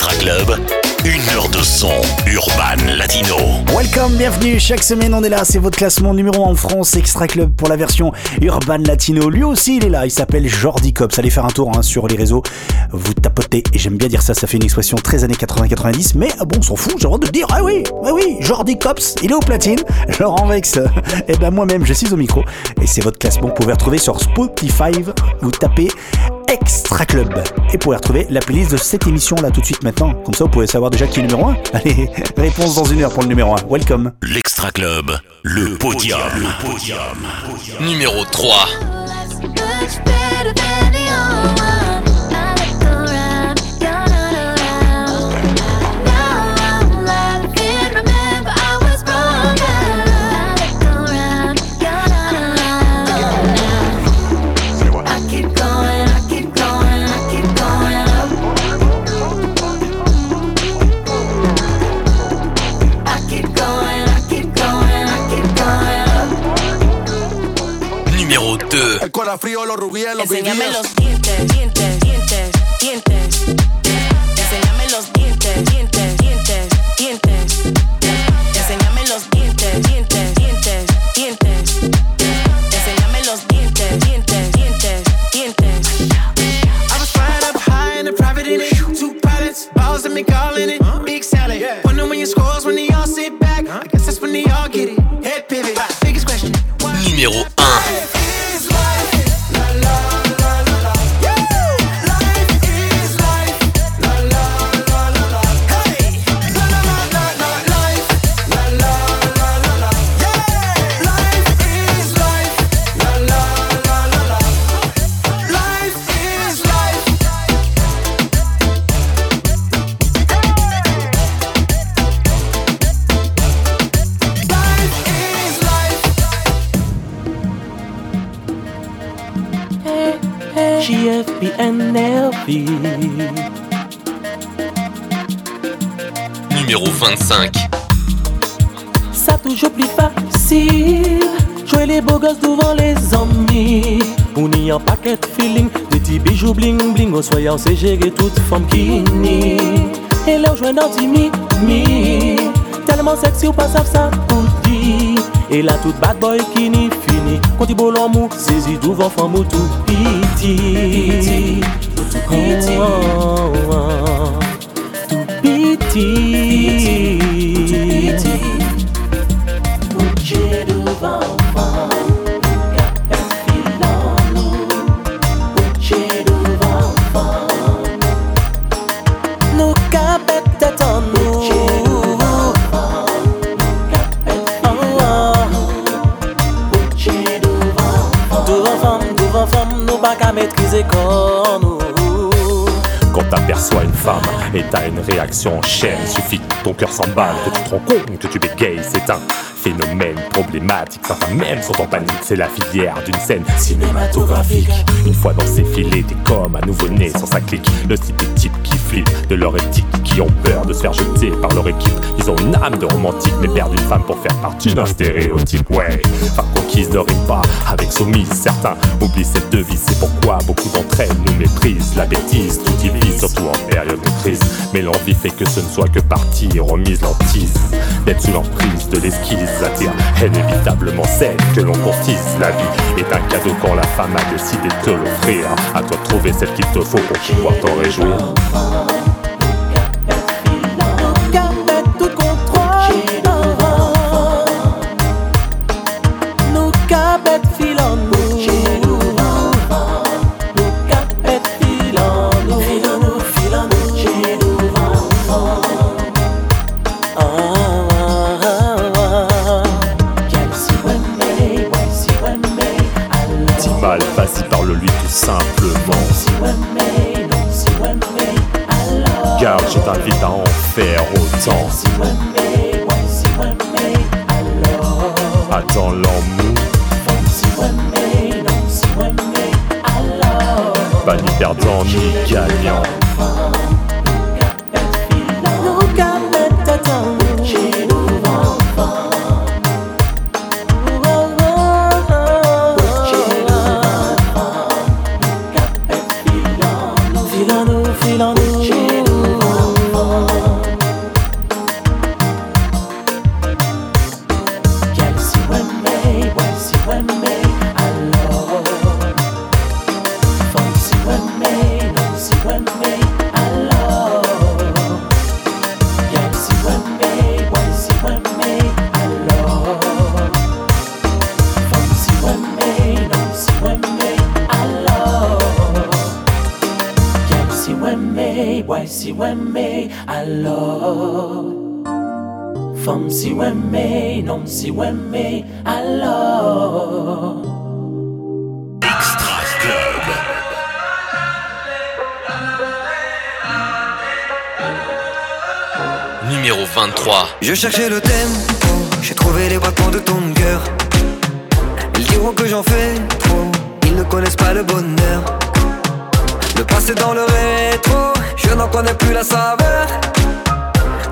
Extra Club, une heure de son urban latino. Welcome, bienvenue. Chaque semaine, on est là. C'est votre classement numéro 1 en France, Extra Club pour la version urban latino. Lui aussi, il est là. Il s'appelle Jordi Cops. Allez faire un tour hein, sur les réseaux. Vous tapotez. Et j'aime bien dire ça. Ça fait une expression très années 80-90. Mais ah bon, on s'en fout. J'ai droit de dire. Ah oui, ah oui, Jordi Cops. Il est au platine. Laurent Vex. Et ben moi-même, je suis au micro. Et c'est votre classement vous pouvez retrouver sur Spotify. Vous tapez Extra Club. Et vous pouvez retrouver la playlist de cette émission là tout de suite maintenant. Comme ça, vous pouvez savoir déjà qui est numéro 1. Allez, réponse dans une heure pour le numéro 1. Welcome. L'Extra Club, le podium. Le podium. Numéro 3. 2. El cola frío, los rubíes, los Enséñame BBS. los dientes, dientes, dientes, dientes. Enséñame los dientes, dientes, dientes, dientes. Enséñame los dientes, dientes, dientes, dientes. Enséñame los dientes, dientes, dientes, dientes. I was flying up high in the private in it. Two pilots, balls and me calling it. Big salad. Wonder when your scores when they all sit back. I guess that's when they all get it. Head pivot. Biggest question. Numéro 1. JFPNLP. Numéro 25. Ça toujours plus facile. Jouer les beaux gosses devant les amis. On y a paquet de feeling. Des petits bijoux bling bling. Au soyant, c'est gérer toute femme qui nie. Et leur jouer dans mi mi. Tellement sexy ou pas ça dire. Et là, toute bad boy qui n'y fini. Quand il beau l'amour, saisit devant femme ou tout piti. Oh, oh, oh. Tout piti. Quand t'aperçois une femme et t'as une réaction en chaîne, suffit que ton cœur s'emballe, que tu te rends compte que tu bégayes, c'est un phénomène problématique. Certains même sont en panique, c'est la filière d'une scène cinématographique. Une fois dans ces filets, t'es comme un nouveau-né sans sa clique. Le type types qui de leur éthique, qui ont peur de se faire jeter par leur équipe. Ils ont une âme de romantique, mais perdent une femme pour faire partie d'un stéréotype. Ouais, femme conquise ne rime pas avec soumise. Certains oublient cette devise, c'est pourquoi beaucoup d'entre elles nous méprisent. La bêtise tout divise, surtout en période de crise. Mais l'envie fait que ce ne soit que partie remise l'antise. D'être sous l'emprise de l'esquisse attire inévitablement celle que l'on courtise. La vie est un cadeau quand la femme a décidé de te l'offrir. À toi de trouver celle qu'il te faut pour pouvoir t'en réjouir. 23. Je cherchais le thème, j'ai trouvé les battements de ton cœur. Ils diront que j'en fais trop, ils ne connaissent pas le bonheur. Le passé dans le rétro, je n'en connais plus la saveur.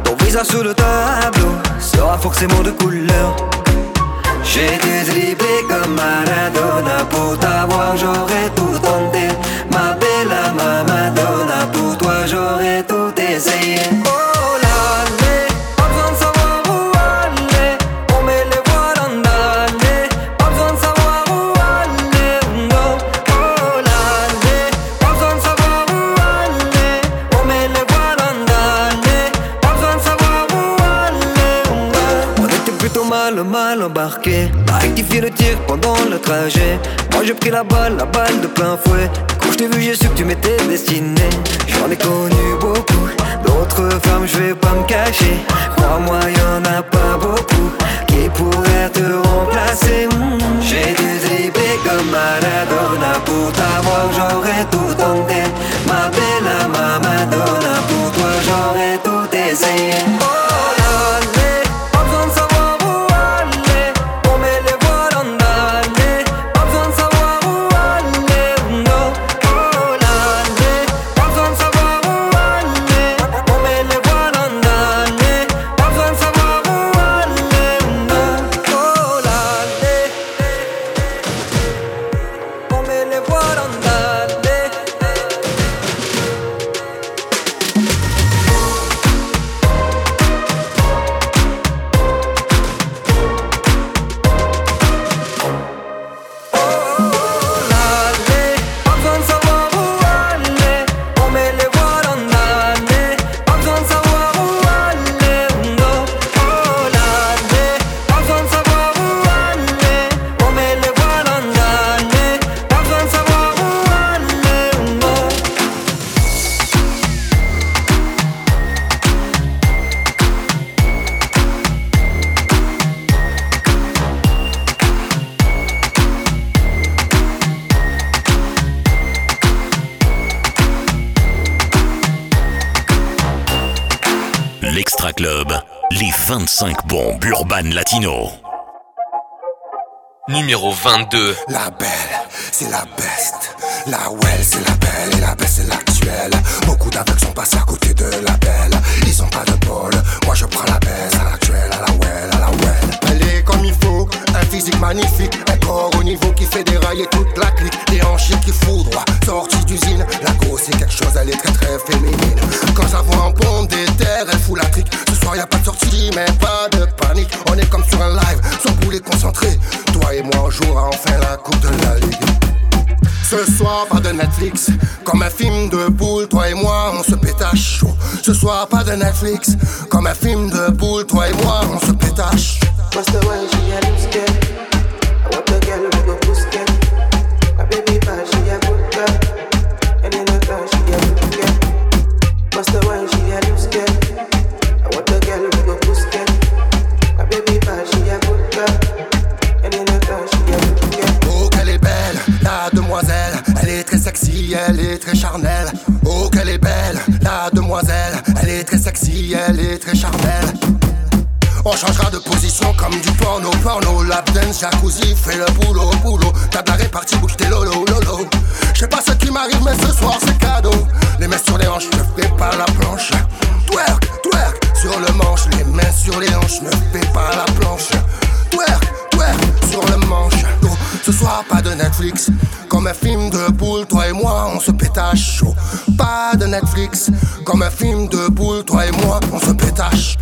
Ton visage sur le tableau sera forcément de couleur. J'ai dribbler comme Maradona pour t'avoir, j'aurais tout tenté. Ma bella ma Madonna, pour toi j'aurais tout essayé. Embarqué. A rectifié le tir pendant le trajet. Moi j'ai pris la balle, la balle de plein fouet. Quand je t'ai vu, j'ai su que tu m'étais destiné. J'en ai connu beaucoup. D'autres femmes, je vais pas me cacher. Crois-moi, y'en a pas beaucoup qui pourraient te remplacer. Hmm. J'ai dû dribbler comme Maradona pour t'avoir, j'aurais tout tenté. Ma bella, ma Madonna, 5 bombes urbaines latino. Numéro 22. La belle, c'est la beste. La well, c'est la belle et la belle, c'est l'actuelle. Beaucoup d'aveux sont passés à côté de la belle. Ils ont pas de bol. Moi, je prends la baisse à l'actuelle, à la well, à la well. Elle est comme il faut, un physique magnifique, un corps au niveau qui fait dérailler toute la clique. Des hanches qui foudroient, sortie d'usine, c'est quelque chose. Elle est très, très féminine. Quand ça voit en pompe des terres, elle fout la trique. Ce soir, y a pas de sortie, mais pas de panique. On est comme sur un live. Sans boulet concentré. Toi et moi, on jouera enfin la coupe de la ligue. Ce soir, pas de Netflix. Comme un film de boule, toi et moi, on se pétache. Ce soir, pas de Netflix. Comme un film de boule, toi et moi, on se pétache. Elle est très sexy, elle est très charnelle. Oh, qu'elle est belle, la demoiselle. Elle est très sexy, elle est très charnelle. On changera de position comme du porno, porno, lap dance, jacuzzi, fais le boulot, boulot. T'as de la répartie, bouge tes lolo, lolo. Je sais pas ce qui m'arrive, mais ce soir c'est cadeau. Les mains sur les hanches, ne fais pas la planche. Twerk, twerk, sur le manche, les mains sur les hanches, ne fais pas la planche. Twerk, twerk, sur le manche. Oh, ce soir, pas de Netflix. Comme un film de boule, toi et moi, on se pétache chaud. Pas de Netflix. Comme un film de boule, toi et moi, on se pétache.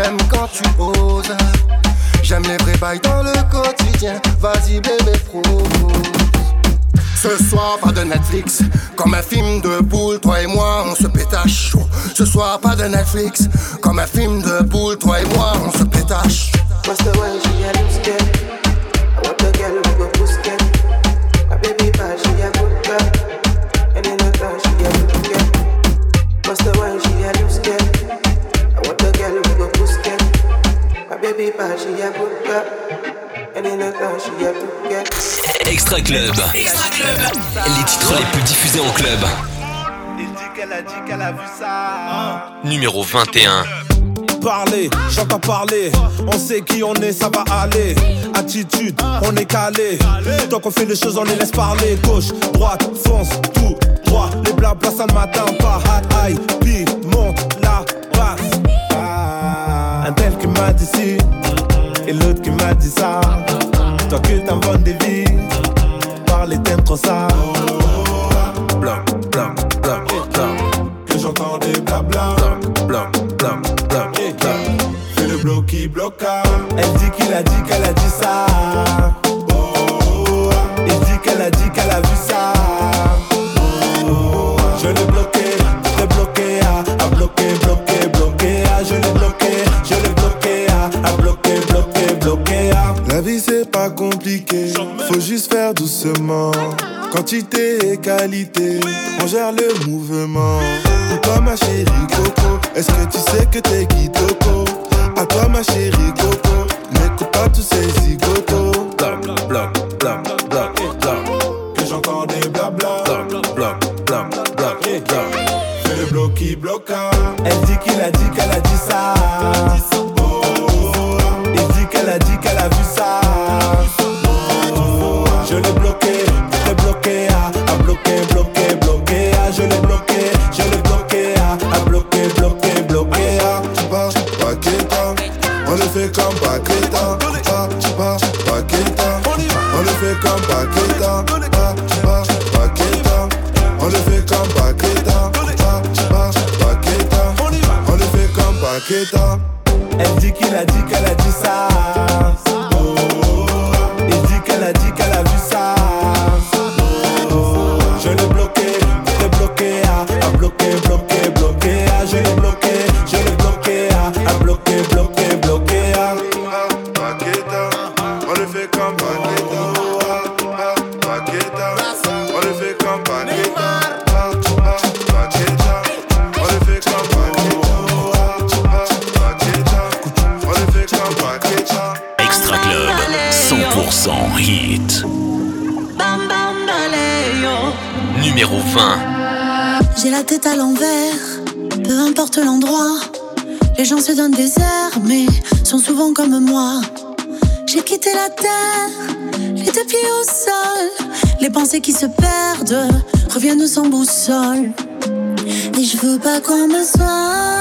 J'aime quand tu oses. J'aime les vrais bails dans le quotidien. Vas-y, bébé, propose. Ce soir, pas de Netflix. Comme un film de boule, toi et moi, on se pétache. Ce soir, pas de Netflix. Comme un film de boule, toi et moi, on se pétache. baby she a good girl. And in. Extra Club. Les titres les plus diffusés en club. Il dit qu'elle a dit qu'elle a vu ça. Numéro 21 parler, j'entends parler. On sait qui on est, ça va aller. Attitude, on est calé. Tant qu'on fait les choses, on les laisse parler. Gauche, droite, fonce, tout droit. Les blabla, ça le matin. à l'envers, peu importe l'endroit. Les gens se donnent des airs, mais sont souvent comme moi. J'ai quitté la terre, les deux pieds au sol. Les pensées qui se perdent reviennent sans boussole. Et je veux pas qu'on me soigne.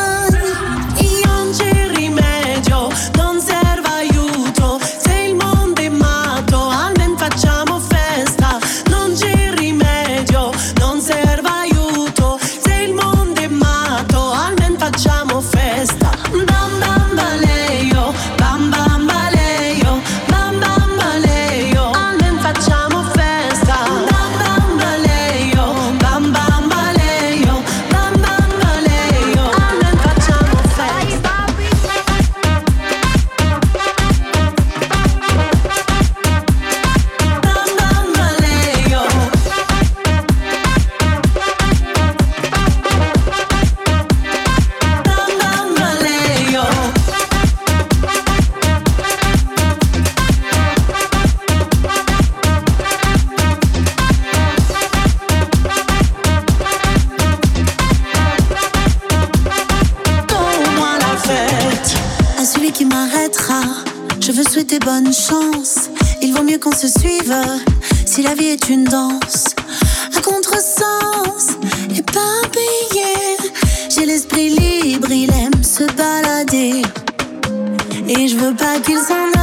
bonne chance. Il vaut mieux qu'on se suive si la vie est une danse. À contresens, éparpillé. J'ai l'esprit libre, il aime se balader. Et je veux pas qu'il s'en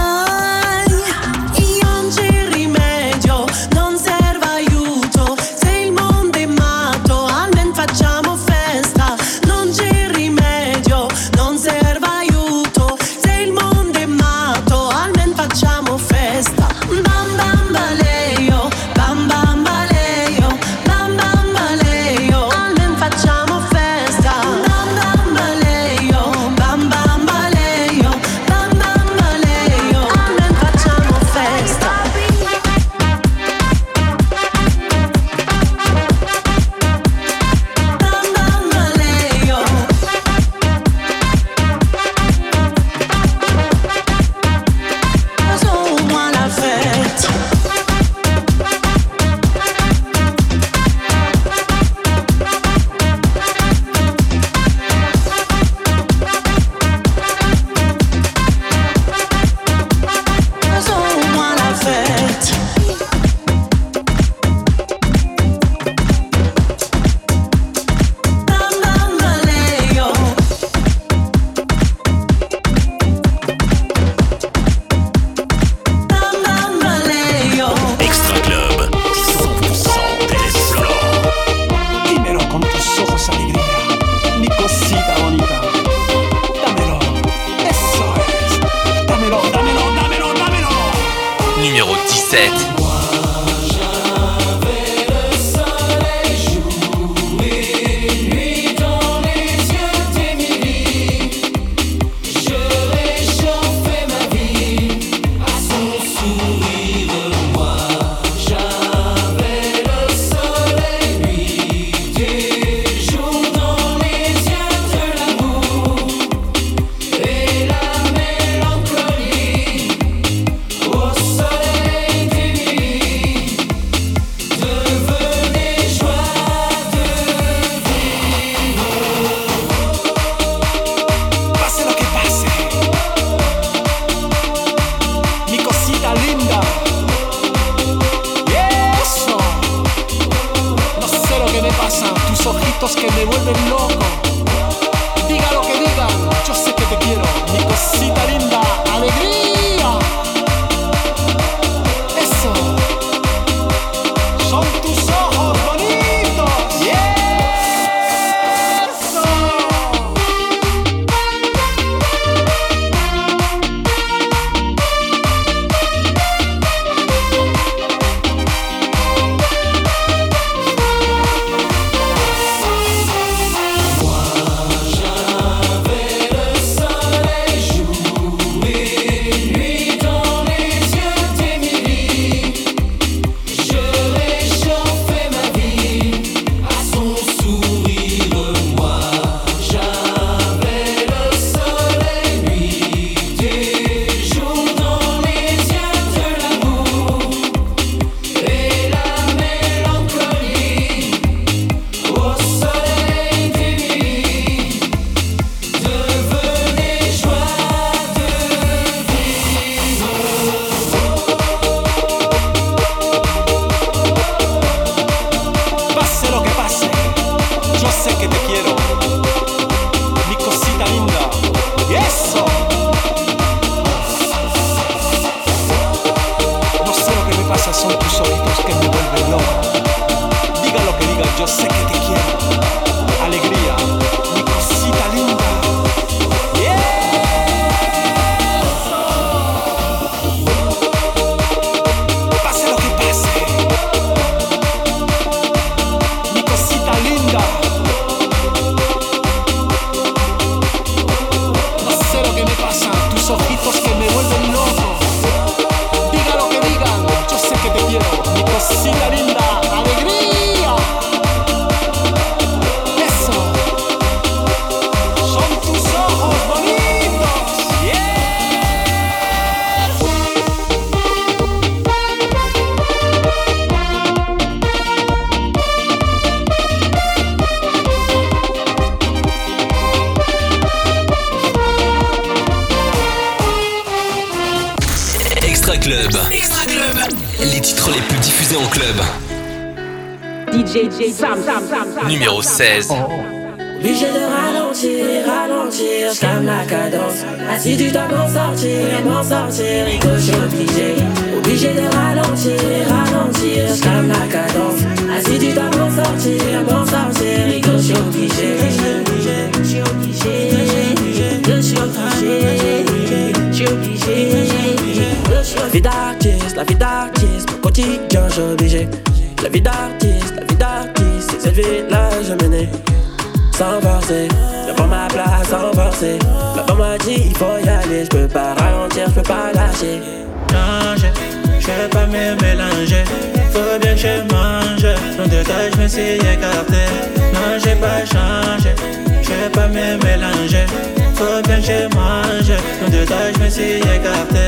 ça je me suis écarté. Non, j'ai pas changé, j'ai pas me mélanger. Faut bien que j'ai mangé. Non, de je me suis écarté.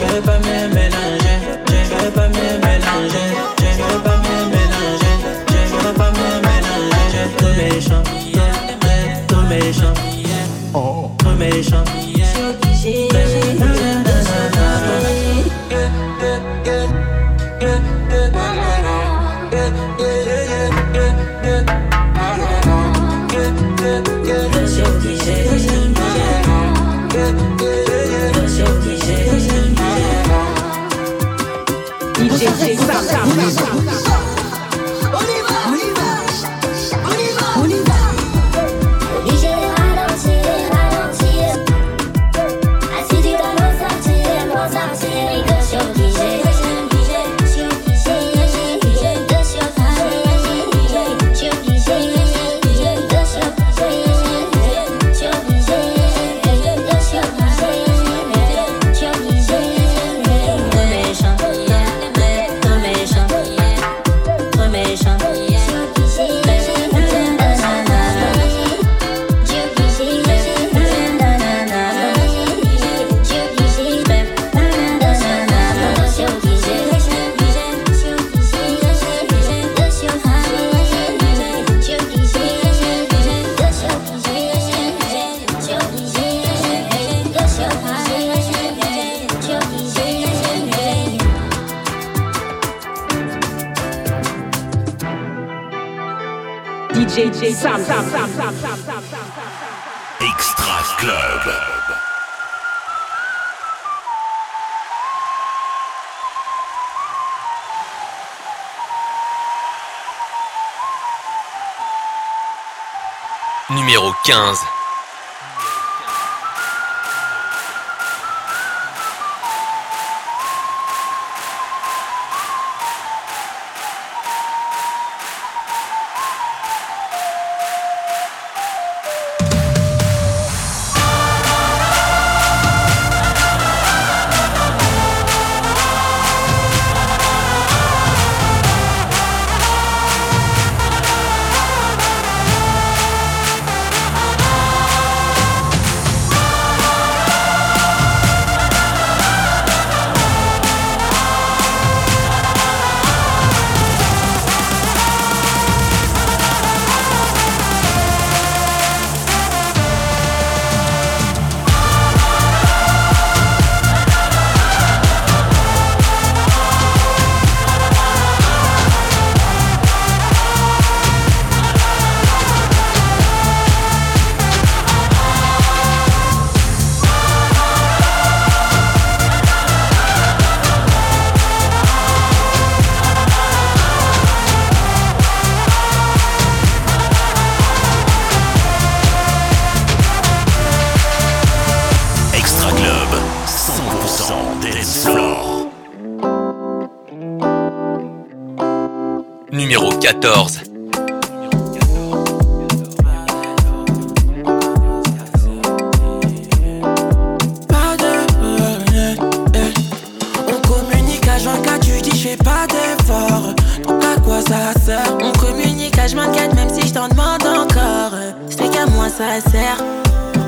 Je veux pas me mélanger, je veux pas me mélanger, je veux pas me mélanger, je veux pas me mélanger. Tout méchant, tout méchant, oh, oh. tout méchant. Yeah. Extra Club. Numéro 15.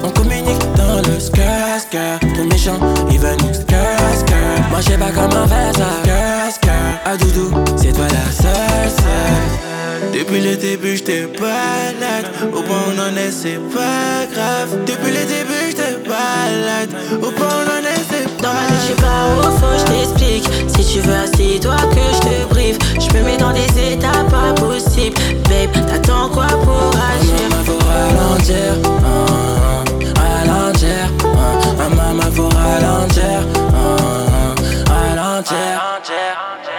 On communique dans le skr. Ton méchant, il veut nous skr. Moi j'ai pas comment faire ça. Skr. Ah doudou, c'est toi la seule. Depuis le début, j't'ai balade. Au point où on en est, c'est pas grave. Depuis le début, j't'ai balade. Au point où on en est, suis pas au faux, je t'explique. Si tu veux, assis-toi que je te brief. Je me mets dans des états pas possibles. Babe, t'attends quoi pour agir? Faut ralentir, ah, ah, ralentir, ah, ah, maman faut ralentir, ah, ralentir.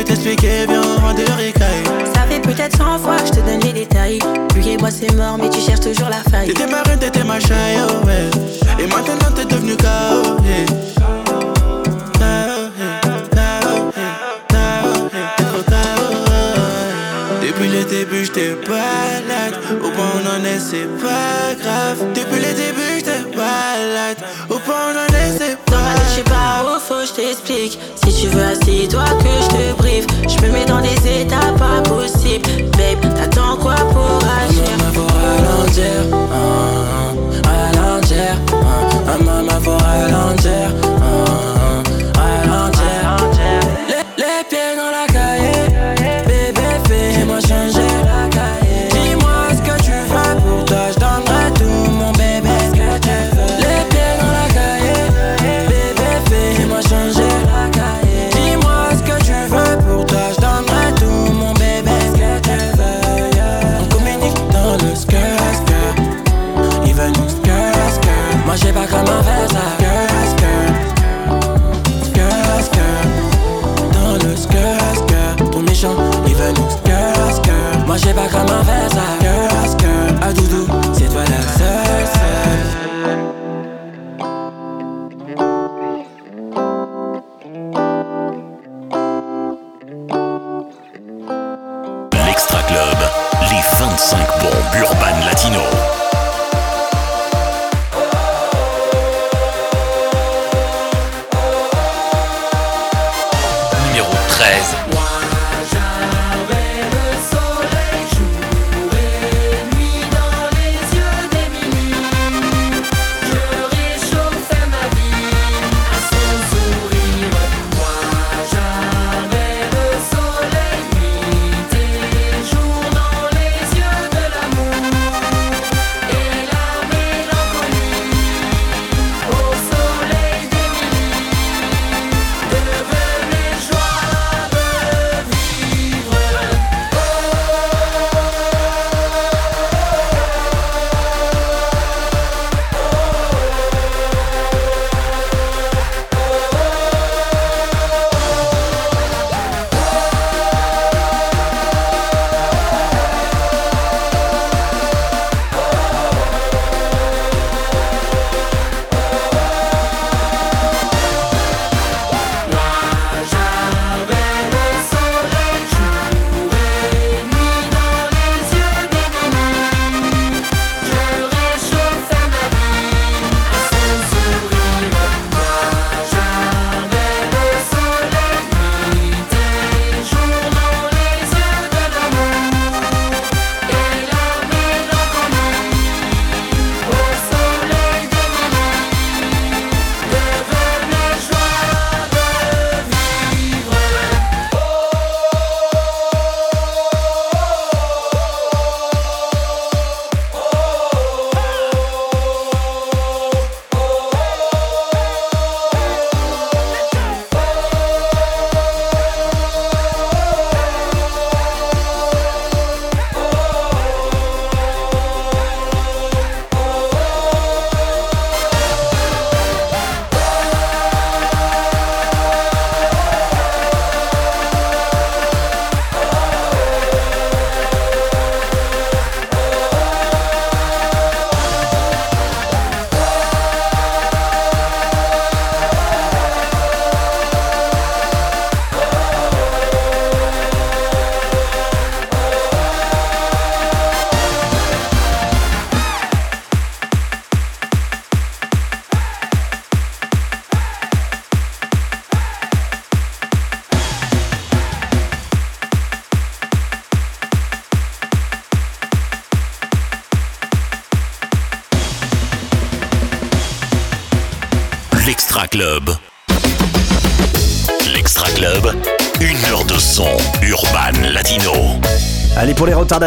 Tu veux t'expliquer, viens, on rend de ricaille. Ça fait peut-être 100 fois que je te donne les détails. Lui et moi c'est mort, mais tu cherches toujours la faille. T'étais ma reine, t'étais ma chaille, oh ouais. Et maintenant t'es devenu KO, yeah. Depuis le début, j'étais balade. Au point où on en est, c'est pas grave. Depuis le début, j'étais balade. Au point c'est tête, je suis pas au faux, je t'explique. Si tu veux, assis-toi que je te brief. Je me mets dans des états pas possibles. Babe, t'attends quoi pour agir? Maman faut ralentir, ralentir, maman faut ralentir,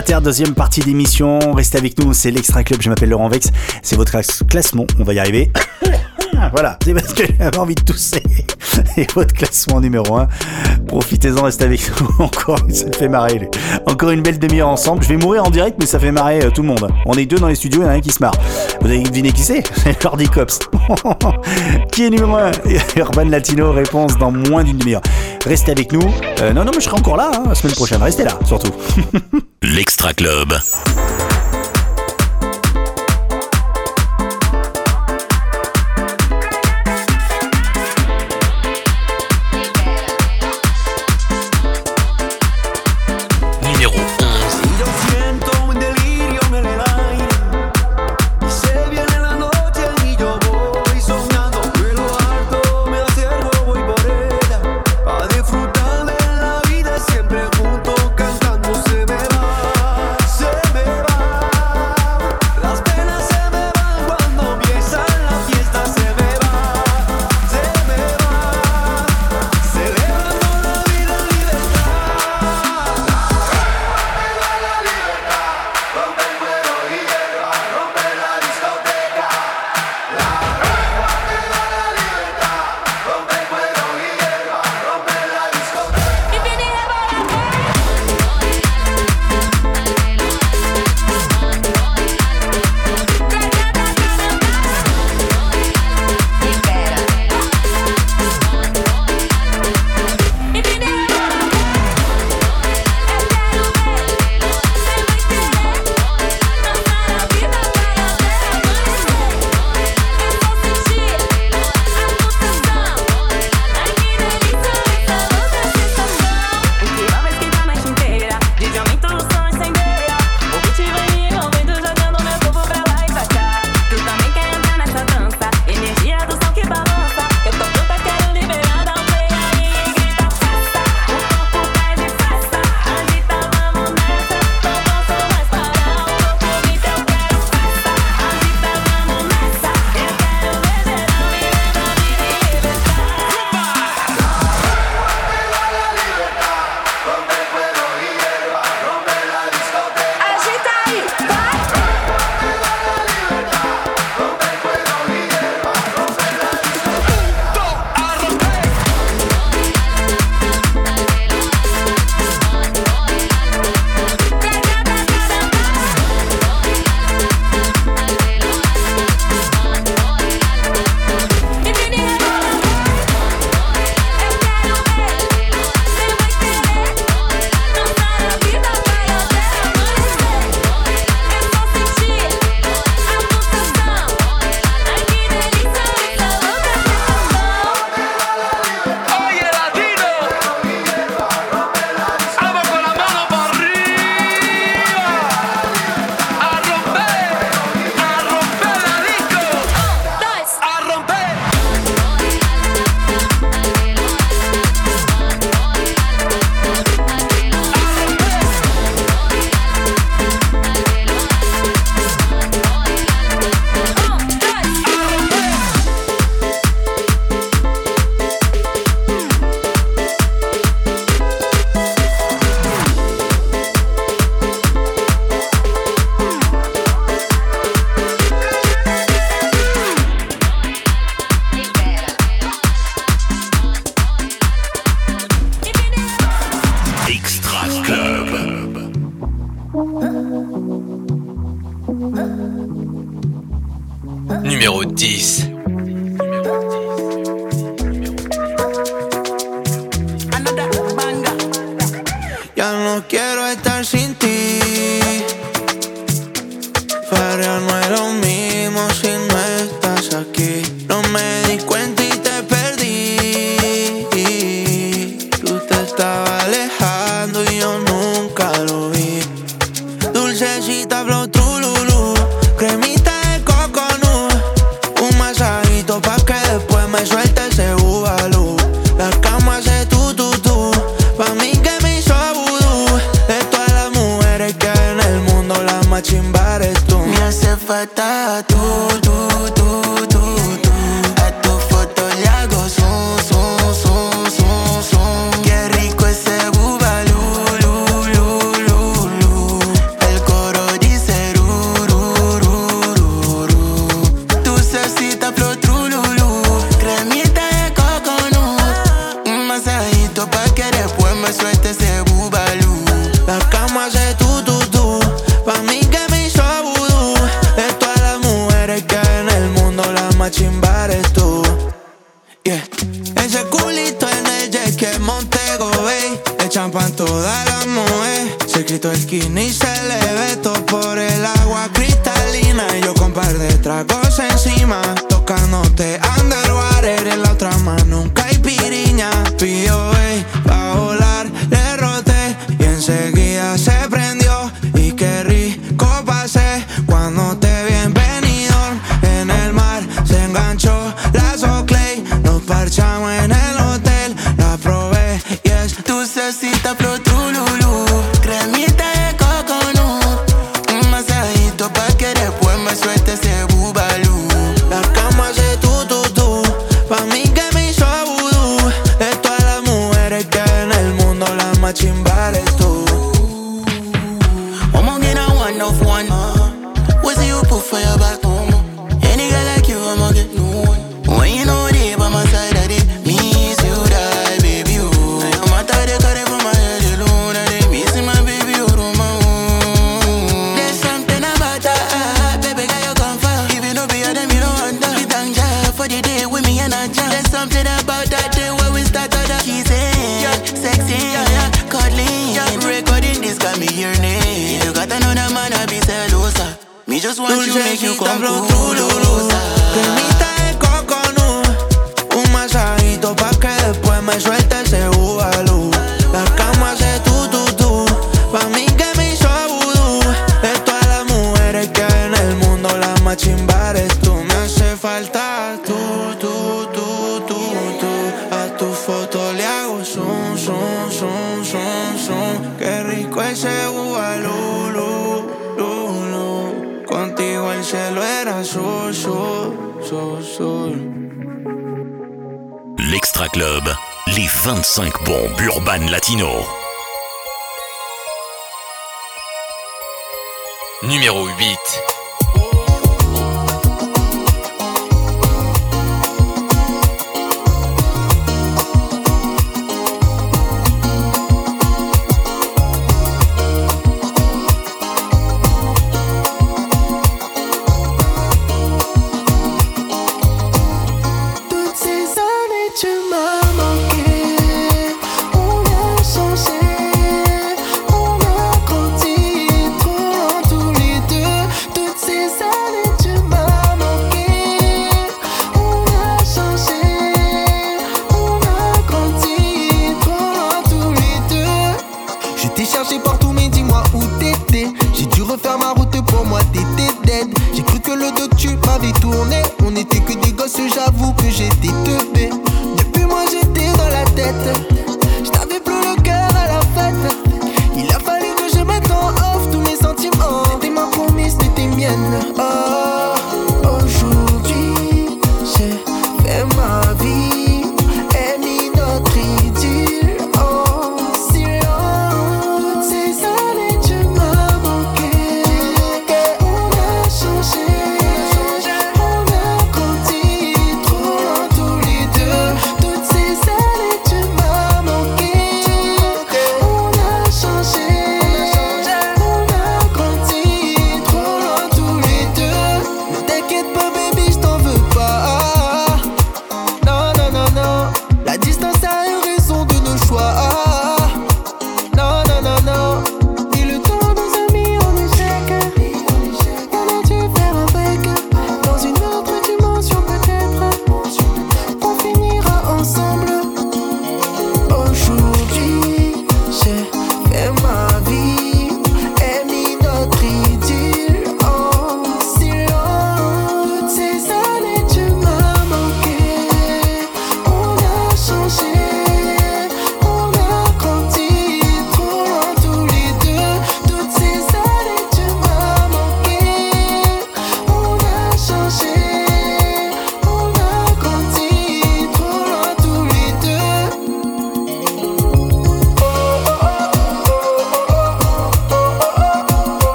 Deuxième partie d'émission. Restez avec nous, c'est l'Extra Club. Je m'appelle Laurent Vex. C'est votre clas- classement. On va y arriver. Voilà, c'est parce que j'avais envie de tousser. Et votre classement numéro 1. Profitez-en, restez avec nous. Encore, ça me fait marrer. lui. Encore une belle demi-heure ensemble. Je vais mourir en direct, mais ça fait marrer euh, tout le monde. On est deux dans les studios, il y en a un qui se marre. Vous avez deviné qui c'est? Jordi Cops. qui est numéro 1 Urban Latino, réponse dans moins d'une demi-heure. Restez avec nous. Euh, non, non, mais je serai encore là, hein, la semaine prochaine. Restez là, surtout. L'Extra Club.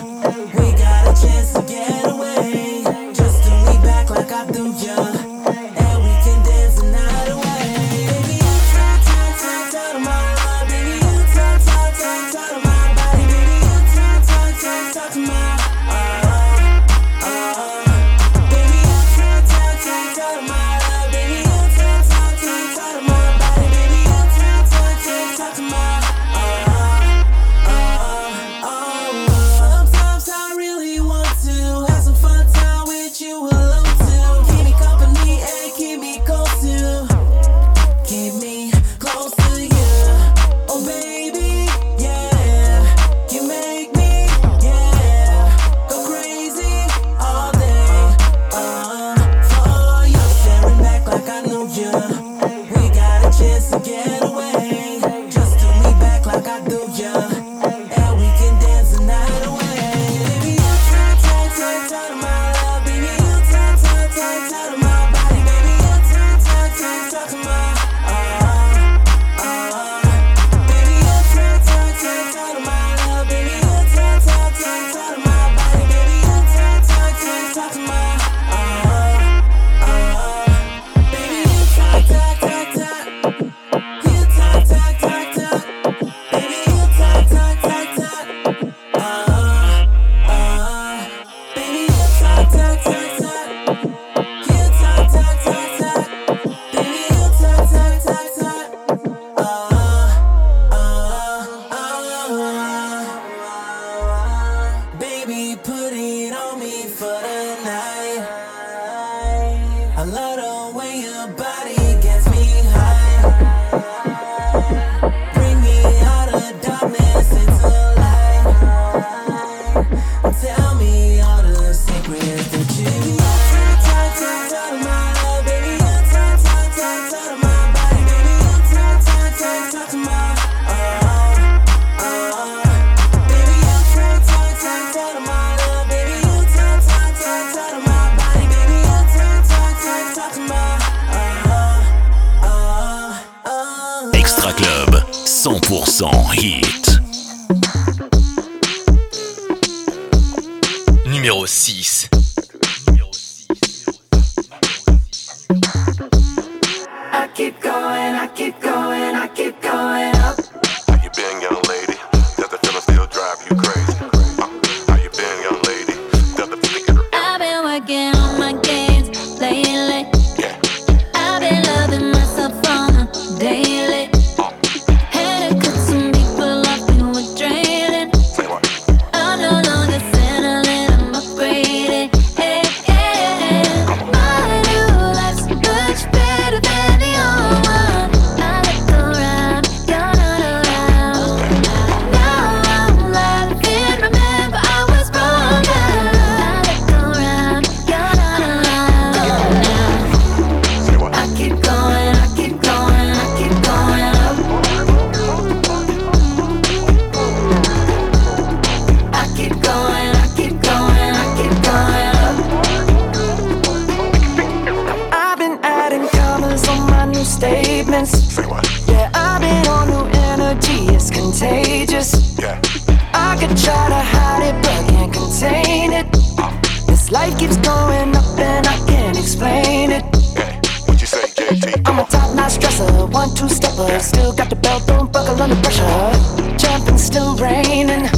Oh, but Still got the belt, don't buckle under pressure. Jumping, still raining.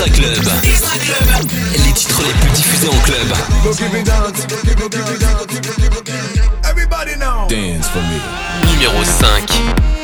Les titres les plus diffusés en club. Dance for me. Numéro 5.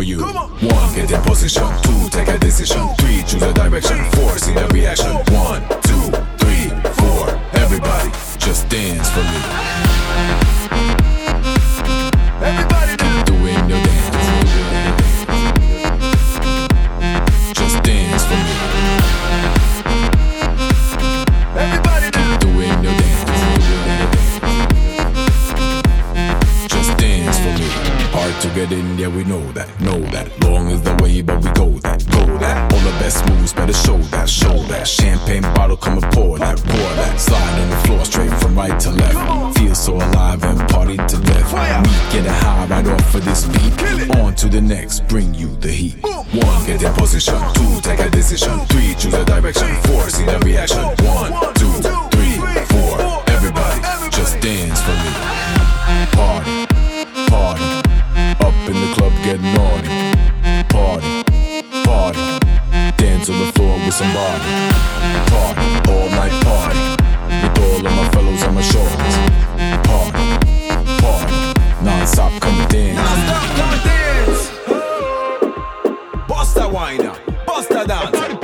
for you. me some body. Party, all night party. With all of my fellows on my shoulders. Party, party. Non-stop come dance. Non-stop come and dance. Bust a wine, bust a dance.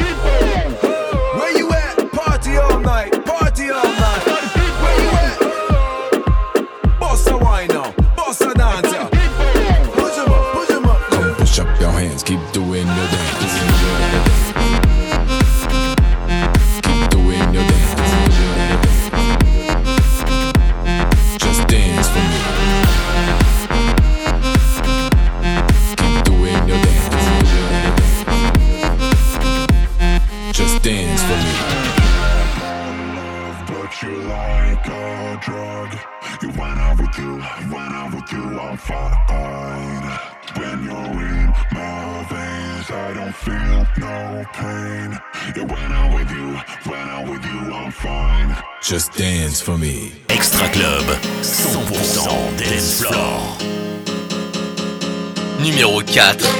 teatro.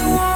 You want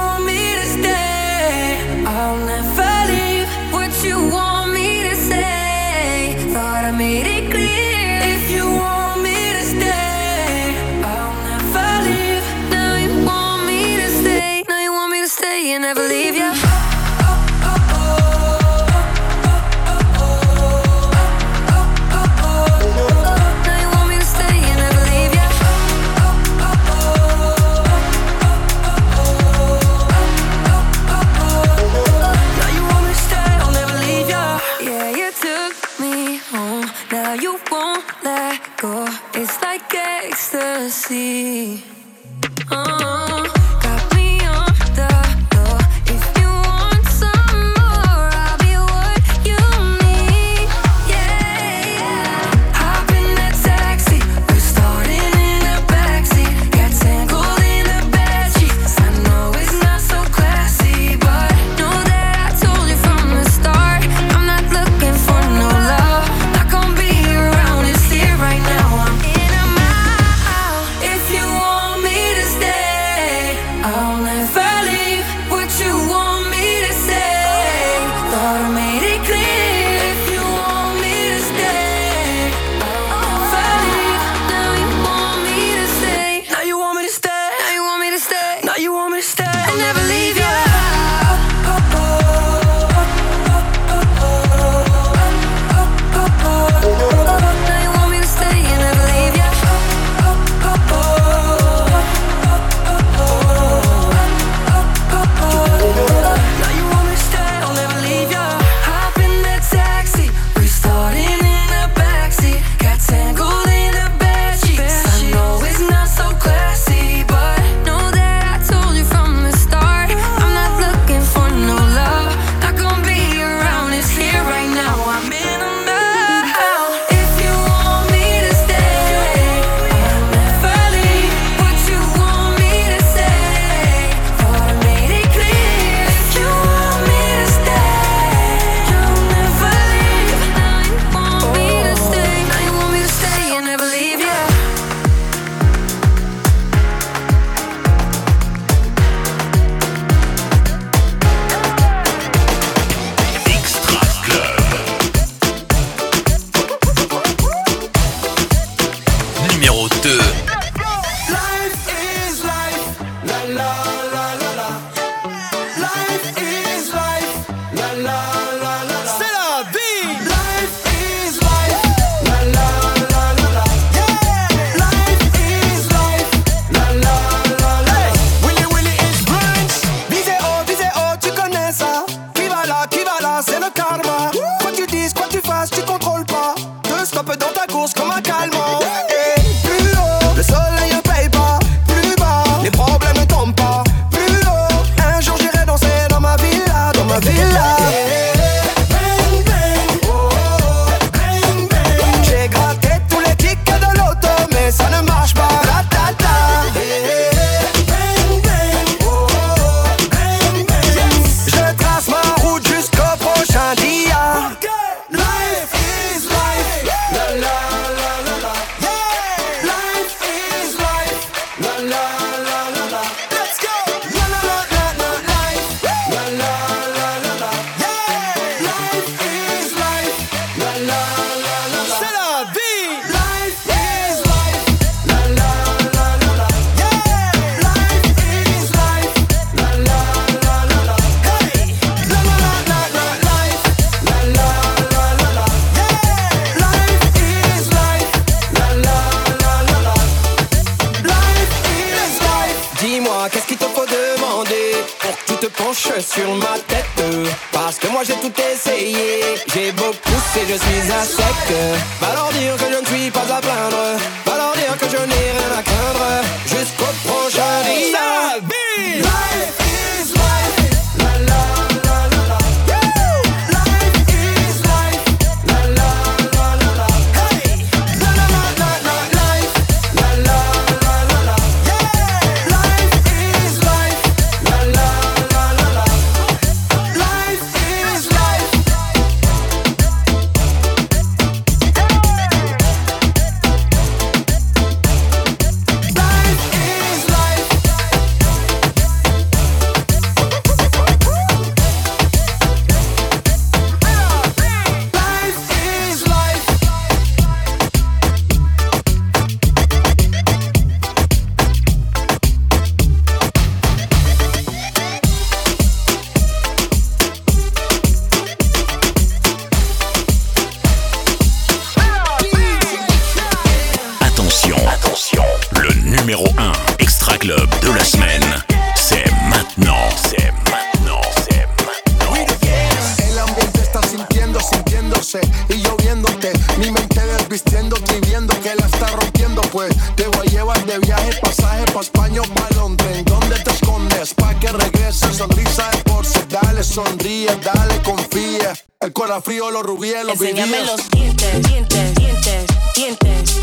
pousser, je suis à de viaje, pasaje pa' España o pa' Londres. ¿Dónde te escondes? Pa' que regreses sonrisa de porce. Dale, sonríe, dale, confía. El corazón los rubíes, los Enséñame los dientes, dientes, dientes, dientes